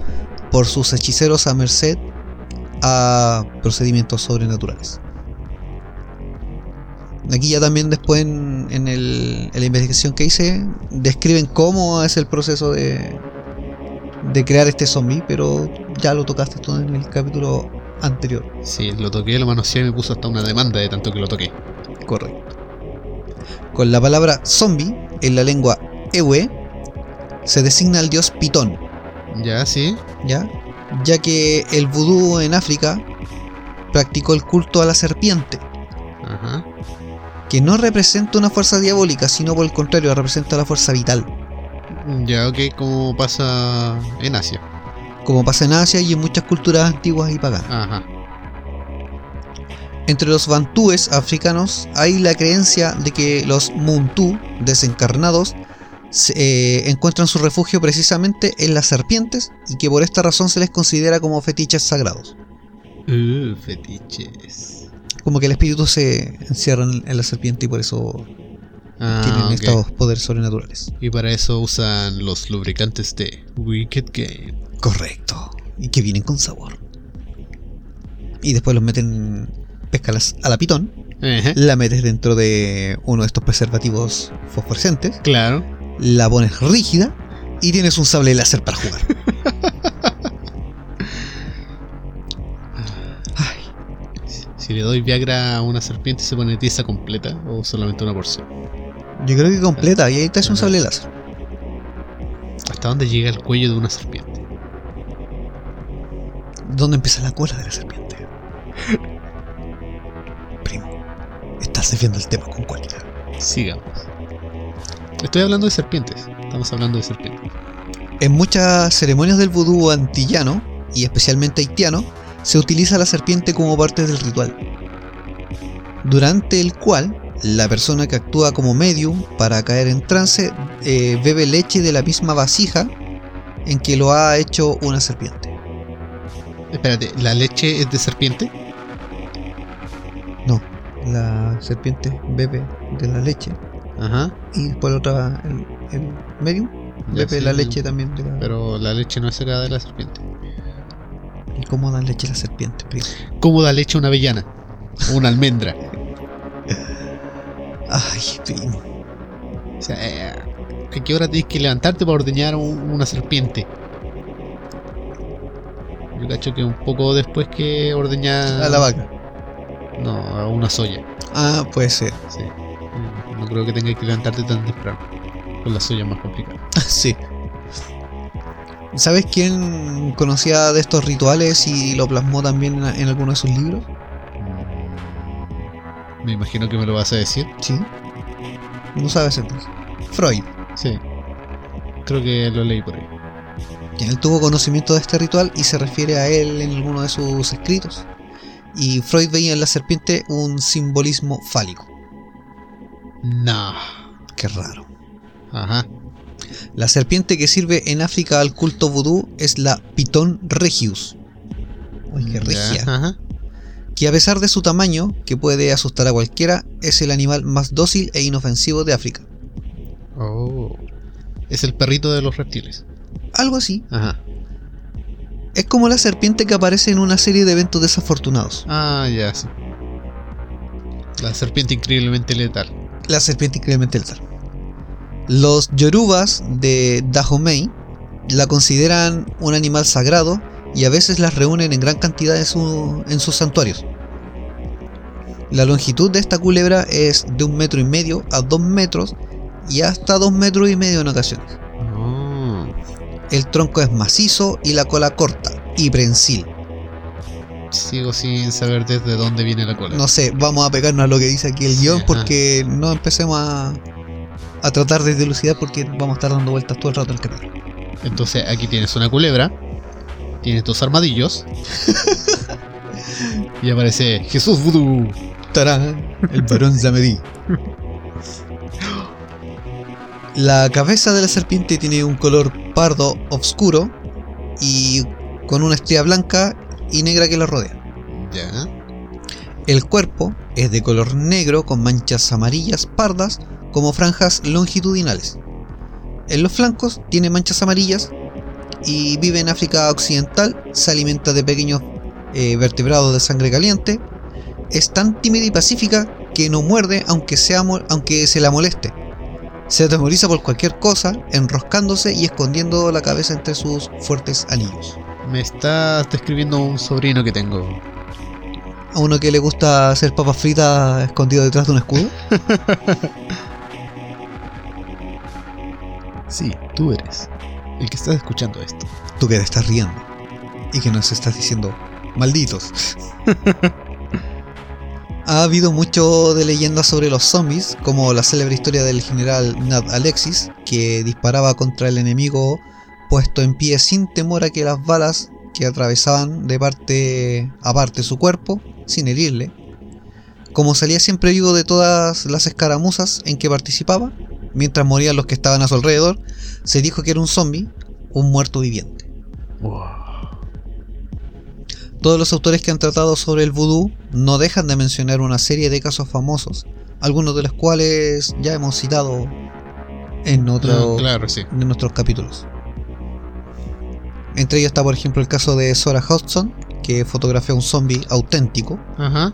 por sus hechiceros a merced a procedimientos sobrenaturales. Aquí ya también después en, en el- en la investigación que hice describen cómo es el proceso de, de crear este zombie, pero ya lo tocaste todo en el capítulo anterior. Sí, lo toqué, lo manoseé y me puso hasta una demanda de tanto que lo toqué. Correcto. Con la palabra zombie en la lengua ewe se designa al dios Pitón, Ya, sí. ¿ya? Ya que el vudú en África practicó el culto a la serpiente, Ajá. que no representa una fuerza diabólica, sino por el contrario, representa la fuerza vital, Ya, ok, como pasa en Asia. como pasa en Asia y en muchas culturas antiguas y paganas. Ajá. Entre los bantúes africanos hay la creencia de que los Muntu desencarnados se- eh, encuentran su refugio precisamente en las serpientes y que por esta razón se les considera como fetiches sagrados. Uh, fetiches. Como que el espíritu se encierra en, en la serpiente y por eso Ah, tienen estos poderes sobrenaturales. Y para eso usan los lubricantes de Wicked Game. Correcto. Y que vienen con sabor. Y después los meten pescalas a la pitón, la metes dentro de uno de estos preservativos fosforescentes Claro. la pones rígida y tienes un sable láser para jugar. Ay, Si le doy Viagra a una serpiente, ¿se pone tiesa completa o solamente una porción? Yo creo que completa, y ahí te es un sable láser. ¿Hasta dónde llega el cuello de una serpiente? ¿Dónde empieza la cola de la serpiente? Primo, estás desviando el tema con cualidad. Sigamos. Estoy hablando de serpientes. Estamos hablando de serpientes. En muchas ceremonias del vudú antillano, y especialmente haitiano, se utiliza la serpiente como parte del ritual, durante el cual la persona que actúa como medium para caer en trance eh, bebe leche de la misma vasija en que lo ha hecho una serpiente. Espérate, ¿la leche es de serpiente? No, la serpiente bebe de la leche Ajá. y después la otra, el, el medium, bebe sí, la leche también de la... Pero la leche no es sacada de la serpiente. ¿Y cómo da leche la serpiente, primo? ¿Cómo da leche una avellana? O una almendra. Ay, primo. O sea, eh, ¿a qué hora tienes que levantarte para ordeñar un- una serpiente? Yo cacho que un poco después que ordeñar. A la vaca. No, a una soya. Ah, puede ser. Sí. No creo que tengas que levantarte tan temprano. Con las suyas más complicadas. sí. ¿Sabes quién conocía de estos rituales y lo plasmó también en, en alguno de sus libros? Me imagino que me lo vas a decir. Sí. No sabes entonces. Freud. Sí. Creo que lo leí por ahí. Él tuvo conocimiento de este ritual y se refiere a él en alguno de sus escritos. Y Freud veía en la serpiente un simbolismo fálico. No. Qué raro. Ajá. La serpiente que sirve en África al culto vudú es la Pitón regius. Uy, qué Ya, regia. Ajá. Que a pesar de su tamaño, que puede asustar a cualquiera, es el animal más dócil e inofensivo de África. Oh. Es el perrito de los reptiles. Algo así. Ajá. Es como la serpiente que aparece en una serie de eventos desafortunados. Ah, ya, sí. La serpiente increíblemente letal. La serpiente increíblemente letal. Los yorubas de Dahomey la consideran un animal sagrado y a veces las reúnen en gran cantidad en, su- en sus santuarios. La longitud de esta culebra es de un metro y medio a dos metros y hasta dos metros y medio en ocasiones. Oh. El tronco es macizo y la cola corta y prensil. Sigo sin saber desde dónde viene la cola. No sé, vamos a pegarnos a lo que dice aquí el guion Ajá. porque no empecemos a, a tratar de dilucidar porque vamos a estar dando vueltas todo el rato el capítulo. Entonces aquí tienes una culebra, tienes dos armadillos y aparece Jesús Vudú. ¡Tarán! El varón Zamedí. La cabeza de la serpiente tiene un color pardo oscuro y con una estrella blanca y negra que la rodea. Ya. El cuerpo es de color negro con manchas amarillas pardas como franjas longitudinales. En los flancos tiene manchas amarillas y vive en África Occidental, se alimenta de pequeños eh, vertebrados de sangre caliente, es tan tímida y pacífica que no muerde aunque, sea aunque se la moleste. Se atemoriza por cualquier cosa, enroscándose y escondiendo la cabeza entre sus fuertes anillos. Me estás describiendo un sobrino que tengo. A uno que le gusta hacer papas fritas escondido detrás de un escudo. Sí, tú eres el que estás escuchando esto. tú que te estás riendo y que nos estás diciendo malditos. ha habido mucho de leyendas sobre los zombies, como la célebre historia del general Nad Alexis, que disparaba contra el enemigo puesto en pie sin temor a que las balas que atravesaban de parte a parte su cuerpo, sin herirle. Como salía siempre vivo de todas las escaramuzas en que participaba, mientras morían los que estaban a su alrededor, se dijo que era un zombie, un muerto viviente. Todos los autores que han tratado sobre el vudú no dejan de mencionar una serie de casos famosos, algunos de los cuales ya hemos citado en, otro, claro, sí. en nuestros capítulos. Entre ellos está, por ejemplo, el caso de Sora Hodgson, que fotografió un zombie auténtico, Ajá.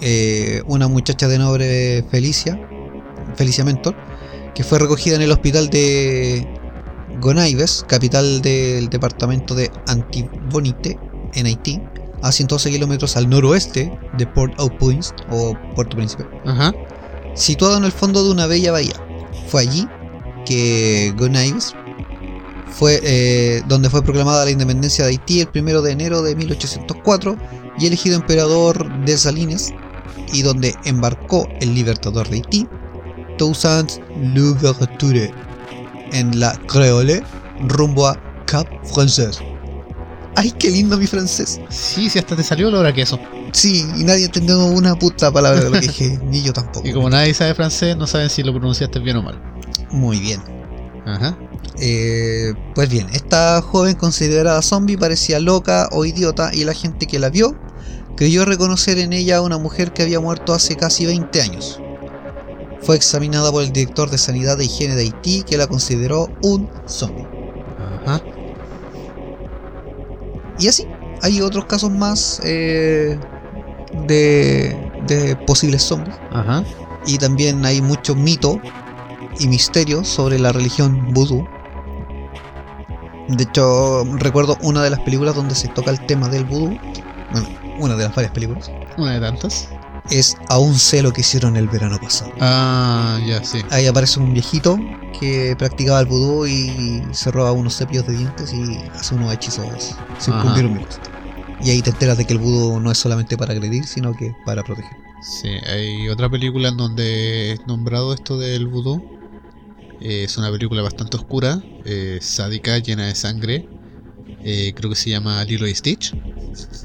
eh, una muchacha de nombre Felicia, Felicia Mentor, que fue recogida en el hospital de Gonaives, capital del departamento de Antibonite, en Haití, a 112 kilómetros al noroeste de Port-au-Prince o Puerto Príncipe, Ajá. situado en el fondo de una bella bahía. Fue allí que Gonaives fue eh, donde fue proclamada la independencia de Haití el 1 de enero de 1804 y elegido emperador de Salines y donde embarcó el libertador de Haití, Toussaint Louverture, en la Creole rumbo a Cap Français. ¡Ay, qué lindo mi francés! Sí, sí, hasta te salió olor a queso. Sí, y nadie entendió una puta palabra de lo que dije, ni yo tampoco. Y como nadie sabe francés, no saben si lo pronunciaste bien o mal. Muy bien. Ajá. Eh, pues bien, esta joven considerada zombie parecía loca o idiota y la gente que la vio creyó reconocer en ella a una mujer que había muerto hace casi 20 años. Fue examinada por el director de Sanidad e Higiene de Haití que la consideró un zombie. Ajá. Y así, hay otros casos más eh, de, de posibles zombies. Ajá. Y también hay mucho mito y misterio sobre la religión vudú. De hecho, recuerdo una de las películas donde se toca el tema del vudú. Bueno, una de las varias películas. Una de tantas. Es Aún sé lo que hicieron el verano pasado. Ah, ya, sí. Ahí aparece un viejito que practicaba el vudú y se roba unos cepillos de dientes y hace unos hechizos sin cumplir un minuto. Y ahí te enteras de que el vudú no es solamente para agredir, sino que para proteger. Sí, hay otra película en donde es nombrado esto del vudú. Eh, es una película bastante oscura, eh, sádica, llena de sangre. Eh, creo que se llama Lilo y Stitch.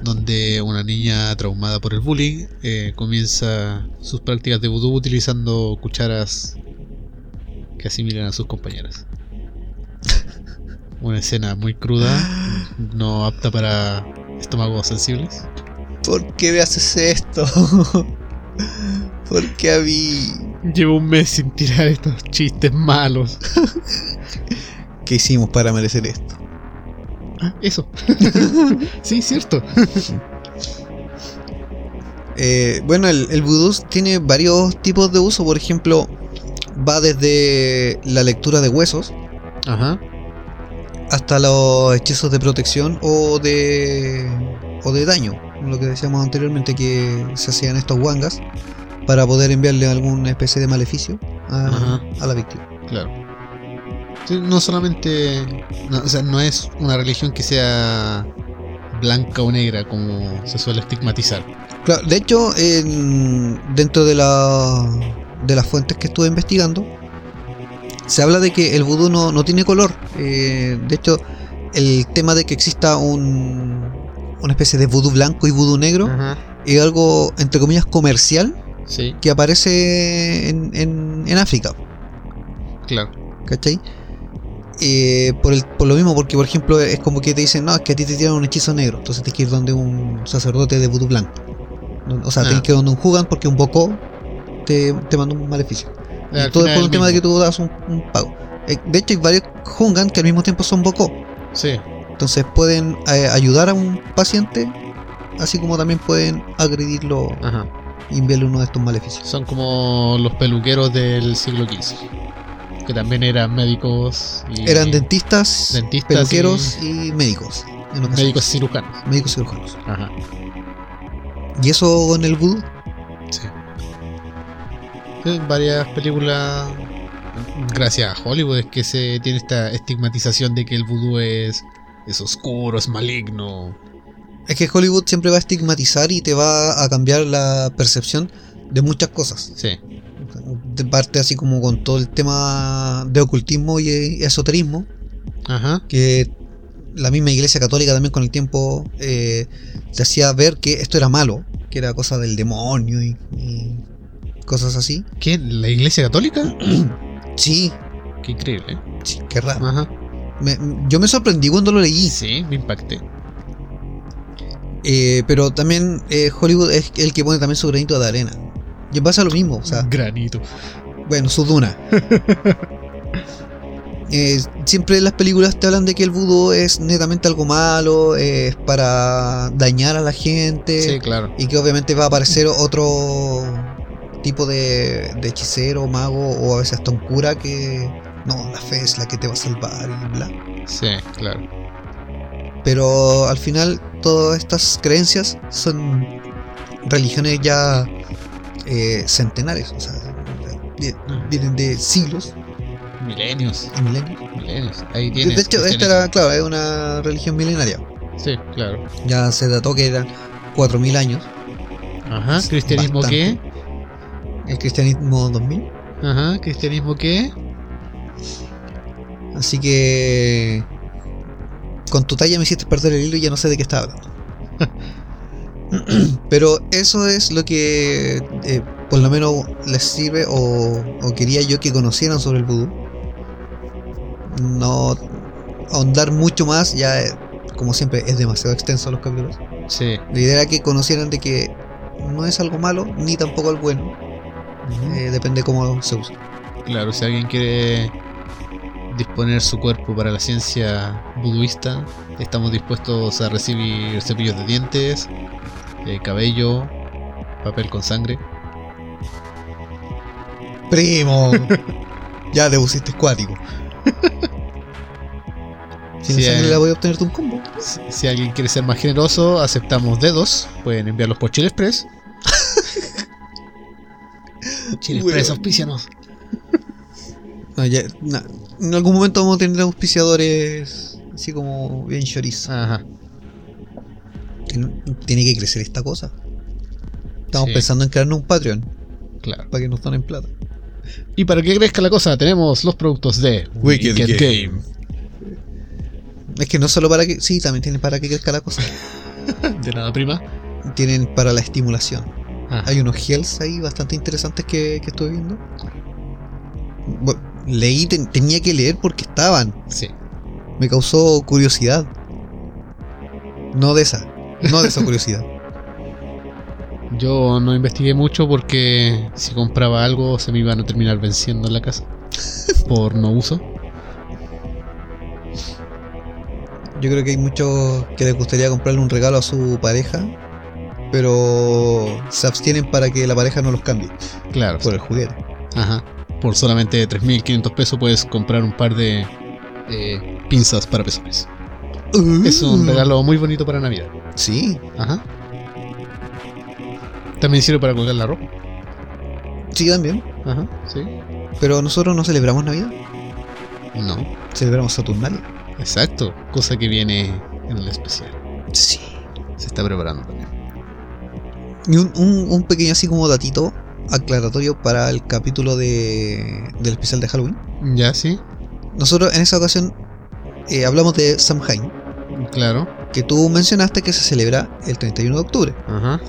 Donde una niña traumada por el bullying eh, comienza sus prácticas de vudú utilizando cucharas que asimilan a sus compañeras. Una escena muy cruda, no apta para estómagos sensibles. ¿Por qué me haces esto? ¿Por qué a mí? Llevo un mes sin tirar estos chistes malos. ¿Qué hicimos para merecer esto? Ah, eso. sí, cierto. Eh, bueno, el, el vudú tiene varios tipos de uso. Por ejemplo, va desde la lectura de huesos Ajá. hasta los hechizos de protección o de o de daño, lo que decíamos anteriormente que se hacían estos wangas para poder enviarle alguna especie de maleficio a, a la víctima. Claro. No solamente. no, o sea, no es una religión que sea blanca o negra como se suele estigmatizar. Claro, de hecho, en- dentro de, la, de las fuentes que estuve investigando, se habla de que el vudú no, no tiene color. Eh, de hecho, el tema de que exista un, una especie de vudú blanco y vudú negro es algo, entre comillas, comercial Sí, que aparece en, en- en África, claro. ¿cachai? Eh, por, el, por lo mismo, porque por ejemplo es como que te dicen, no, es que a ti te tiran un hechizo negro, entonces tienes que ir donde un sacerdote de vudú blanco. O sea, Ah. tienes que ir donde un Jugan porque un Bocó te, te manda un maleficio. Eh, y todo es por un tema de que tú das un, un pago. Eh, de hecho, hay varios Hungan que al mismo tiempo son Bocó. Sí, Entonces pueden eh, ayudar a un paciente, así como también pueden agredirlo ajá. y enviarle uno de estos maleficios. Son como los peluqueros del siglo XV. Que también eran médicos y. Eran dentistas, dentistas peluqueros y, médicos. en ocasiones. médicos cirujanos. médicos cirujanos. Ajá. Y eso en el vudú. Sí. Sí, varias películas. Gracias a Hollywood es que se tiene esta estigmatización de que el vudú es, es oscuro, es maligno. Es que Hollywood siempre va a estigmatizar y te va a cambiar la percepción de muchas cosas. Sí, parte así como con todo el tema de ocultismo y esoterismo, ajá, que la misma iglesia católica también con el tiempo eh, te hacía ver que esto era malo, que era cosa del demonio y, y cosas así. ¿Qué? ¿La iglesia católica? Sí, Qué increíble. sí, qué raro. Ajá. Me- yo me sorprendí cuando lo leí, Sí, me impacté. eh, pero también eh, Hollywood es el que pone también su granito de arena. Y pasa lo mismo, o sea, Granito. bueno, su duna. Eh, siempre en las películas te hablan de que el vudú es netamente algo malo, es para dañar a la gente. Sí, claro. Y que obviamente va a aparecer otro tipo de, de hechicero, mago o a veces hasta un cura que no, la fe es la que te va a salvar y bla. Sí, claro. Pero al final todas estas creencias son religiones ya eh, centenares, o sea, vi- vienen de siglos Milenios. milenios. Milenios. Ahí De, de hecho, esta era, claro, es una religión milenaria. Sí, claro. Ya se dató que eran 4.000 años. Ajá. ¿Cristianismo bastante. qué? El cristianismo 2000. Ajá. ¿Cristianismo qué? Así que con tu talla me hiciste perder el hilo y ya no sé de qué estaba hablando. Pero eso es lo que eh, por lo menos les sirve o, o quería yo que conocieran sobre el vudú. No ahondar mucho más, ya eh, como siempre es demasiado extenso los capítulos. Sí. La idea era que conocieran de que no es algo malo ni tampoco algo bueno. Eh, depende cómo se use. Claro, si alguien quiere disponer su cuerpo para la ciencia buduista, estamos dispuestos a recibir cepillos de dientes, eh, cabello, papel con sangre. Primo. ya te pusiste escuático. Si Sí, en sangre eh. la voy a obtenerte un combo. Si, si alguien quiere ser más generoso, aceptamos dedos. Pueden enviarlos por Chile Express. Chile. Express, auspícianos. No, ya- na- en algún momento vamos a tener auspiciadores así como bien chorizo. Ajá. Tiene, que crecer esta cosa. Estamos Sí. pensando en crearnos un Patreon Claro. para que nos donen plata. Y para que crezca la cosa, tenemos los productos de Wicked Wicked, Game. Game. Es que no solo para que. Sí, también tienen para que crezca la cosa. De nada prima. Tienen para la estimulación. Ajá. Hay unos gels ahí bastante interesantes que, que estuve viendo. Bueno, leí, ten- tenía que leer porque estaban. Sí. Me causó curiosidad. No de esa. No de esa curiosidad. Yo no investigué mucho porque si compraba algo se me iban a terminar venciendo en la casa. Por no uso. Yo creo que hay muchos que les gustaría comprarle un regalo a su pareja, pero se abstienen para que la pareja no los cambie Claro. por el juguete. Ajá. Por solamente 3.500 pesos puedes comprar un par de eh, pinzas para pezones. Es un Mm. regalo muy bonito para Navidad. Sí, Ajá. También sirve para colgar la ropa. sí también. Ajá. Sí. Pero nosotros no celebramos Navidad, No. celebramos Saturnalia. Exacto. Cosa que viene en el especial. Sí. Se está preparando también. Y un, un- un pequeño así como datito aclaratorio para el capítulo de, del especial de Halloween. Ya, sí. Nosotros en esa ocasión eh, hablamos de Samhain, Claro. que tú mencionaste que se celebra el 31 de octubre. Ajá.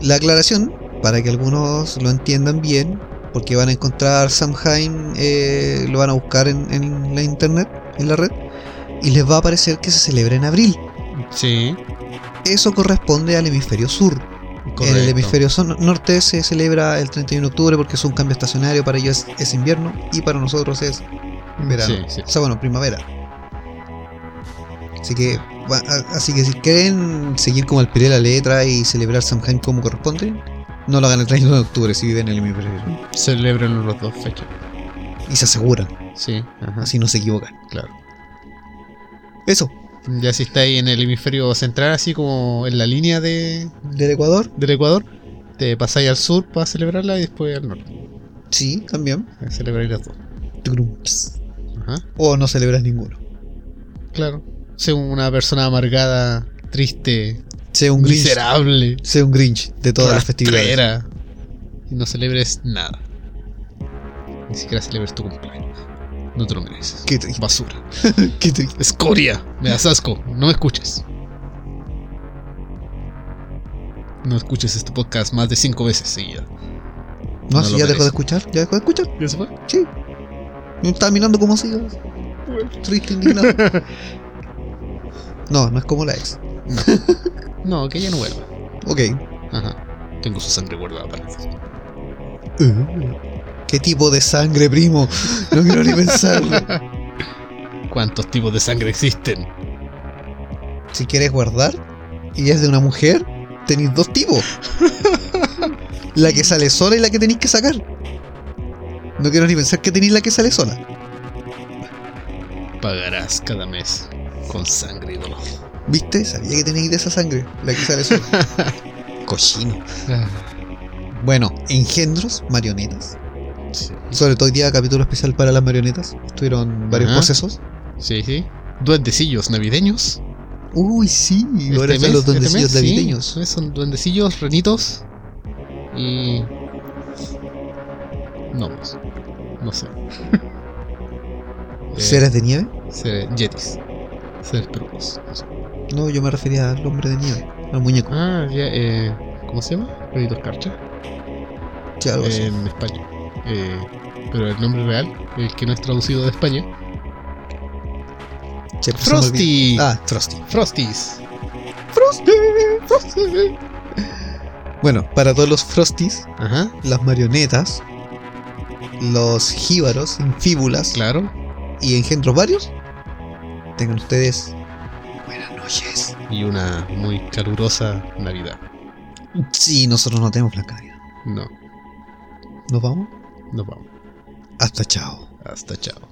La aclaración, para que algunos lo entiendan bien, porque van a encontrar Samhain, eh, lo van a buscar en, en la internet, en la red, y les va a aparecer que se celebra en abril. Sí. Eso corresponde al hemisferio sur. En Correcto. el hemisferio norte se celebra el 31 de octubre porque es un cambio estacionario, para ellos es, es invierno y para nosotros es verano. Sí, sí. O sea, bueno, primavera. Así que, así que si quieren seguir como al pie de la letra y celebrar Samhain como corresponde, no lo hagan el 31 de octubre si viven en el hemisferio sur. Celebran los dos fechas. Y se aseguran, Sí. Ajá. así no se equivocan. Claro. Eso, Ya si está ahí en el hemisferio central, así como en la línea de, del Ecuador, del Ecuador, te pasáis al sur para celebrarla y después al norte. sí, también. A celebrar las dos. Ajá. O no celebras ninguno. Claro. Sé una persona amargada, triste, Sea un Grinch. miserable, Sea un Grinch de todas las festividades. Y no celebres nada. Ni siquiera celebres tu cumpleaños. No te lo mereces. Qué triste. Basura. Qué triste. Escoria. Me das asco. No me escuches. No escuches este podcast más de cinco veces seguida. No, No si ya dejó de escuchar, ya dejó de escuchar. ¿Ya se fue? Sí. Me estaba mirando como si triste, indignado. No, no es como la ex. No, que ella no vuelva. Ok. Ajá. Tengo su sangre guardada para eso. ¿Qué tipo de sangre, primo? No quiero ni pensarlo. ¿Cuántos tipos de sangre existen? Si quieres guardar y es de una mujer, tenéis dos tipos. La que sale sola y la que tenéis que sacar. No quiero ni pensar que tenéis la que sale sola. Pagarás cada mes con sangre y dolor. ¿Viste? Sabía que tenéis de esa sangre, la que sale sola. Cochino. Bueno, engendros, marionetas. Sí, Sobre todo hoy día capítulo especial para las marionetas. Estuvieron varios Ajá. procesos. sí. sí. Duendecillos navideños. Uy, sí. Ahora Este están mes- los duendecillos este mes, sí, navideños. sí, son duendecillos, renitos. Y. No más. No sé. Eh, ¿Seres de nieve? ser- Yetis. Peludos. no yo me refería al hombre de nieve, al muñeco. Ah, ya, eh. ¿Cómo se llama? Renitos Carcha. Sí, algo así. En España. Eh, pero el nombre real, el que no es traducido de España. Olvida. Frosty. Ah, Frosty. Frosties. Frosty. Frosty. Bueno, para todos los Frosties, Ajá, las marionetas, los jíbaros, infíbulas claro. y engendros varios, tengan ustedes buenas noches. Y una muy calurosa Navidad. Sí, nosotros no tenemos Blanca Navidad. No, ¿Nos vamos? nos vamos. Hasta chao. Hasta chao.